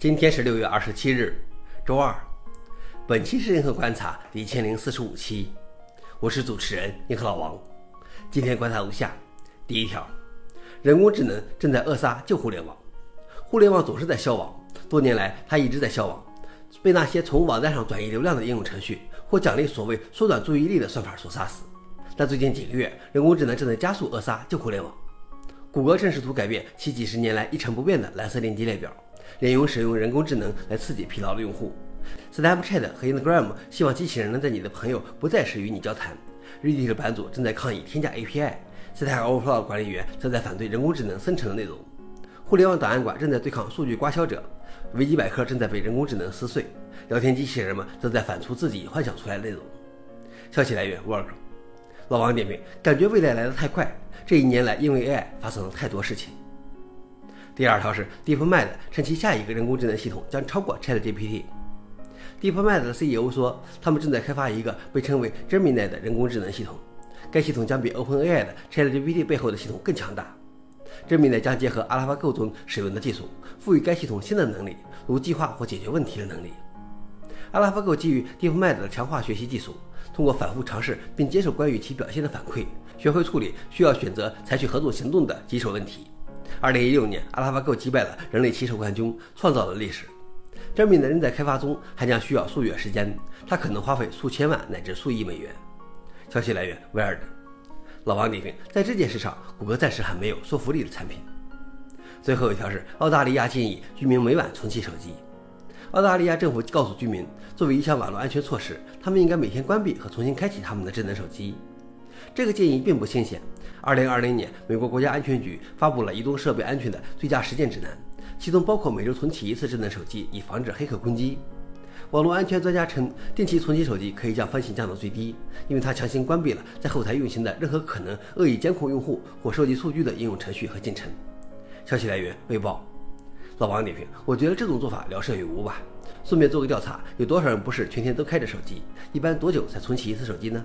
今天是六月二十七日，周二。本期是银河观察第一千零四十五期，我是主持人银河老王。今天观察如下：第一条，人工智能正在扼杀旧互联网。互联网总是在消亡，多年来它一直在消亡，被那些从网站上转移流量的应用程序或奖励所谓缩短注意力的算法所杀死。但最近几个月，人工智能正在加速扼杀旧互联网。谷歌正试图改变其几十年来一成不变的蓝色链接列表。连用使用人工智能来刺激疲劳的用户。Snapchat 和 Instagram 希望机器人能在你的朋友不在时与你交谈。Reddit 版主正在抗议添加 API。Stack Overflow 管理员则在反对人工智能生成的内容。互联网档案馆正在对抗数据刮销者。维基百科正在被人工智能撕碎。聊天机器人们则在反刍自己幻想出来的内容。消息来源：Work。老王点评：感觉未来来得太快。这一年来，因为 AI 发生了太多事情。第二条是 DeepMind 称其下一个人工智能系统将超过 ChatGPT。DeepMind 的 CEO 说，他们正在开发一个被称为 Gemini 的人工智能系统，该系统将比 OpenAI 的 ChatGPT 背后的系统更强大。Gemini 将结合 AlphaGo 中使用的技术，赋予该系统新的能力，如计划或解决问题的能力。AlphaGo 基于 DeepMind 的强化学习技术，通过反复尝试并接受关于其表现的反馈，学会处理需要选择采取何种行动的棘手问题。二零一六年，阿拉法狗击败了人类棋手冠军，创造了历史。这名的人在开发中，还将需要数月时间，它可能花费数千万乃至数亿美元。消息来源：Wired。老王点评：在这件事上，谷歌暂时还没有说服力的产品。最后一条是，澳大利亚建议居民每晚重启手机。澳大利亚政府告诉居民，作为一项网络安全措施，他们应该每天关闭和重新开启他们的智能手机。这个建议并不新鲜。二零二零年，美国国家安全局发布了移动设备安全的最佳实践指南，其中包括每周重启一次智能手机，以防止黑客攻击。网络安全专家称，定期重启手机可以将风险降到最低，因为它强行关闭了在后台运行的任何可能恶意监控用户或收集数据的应用程序和进程。消息来源：微报。老王点评：我觉得这种做法聊胜于无吧。顺便做个调查，有多少人不是全天都开着手机？一般多久才重启一次手机呢？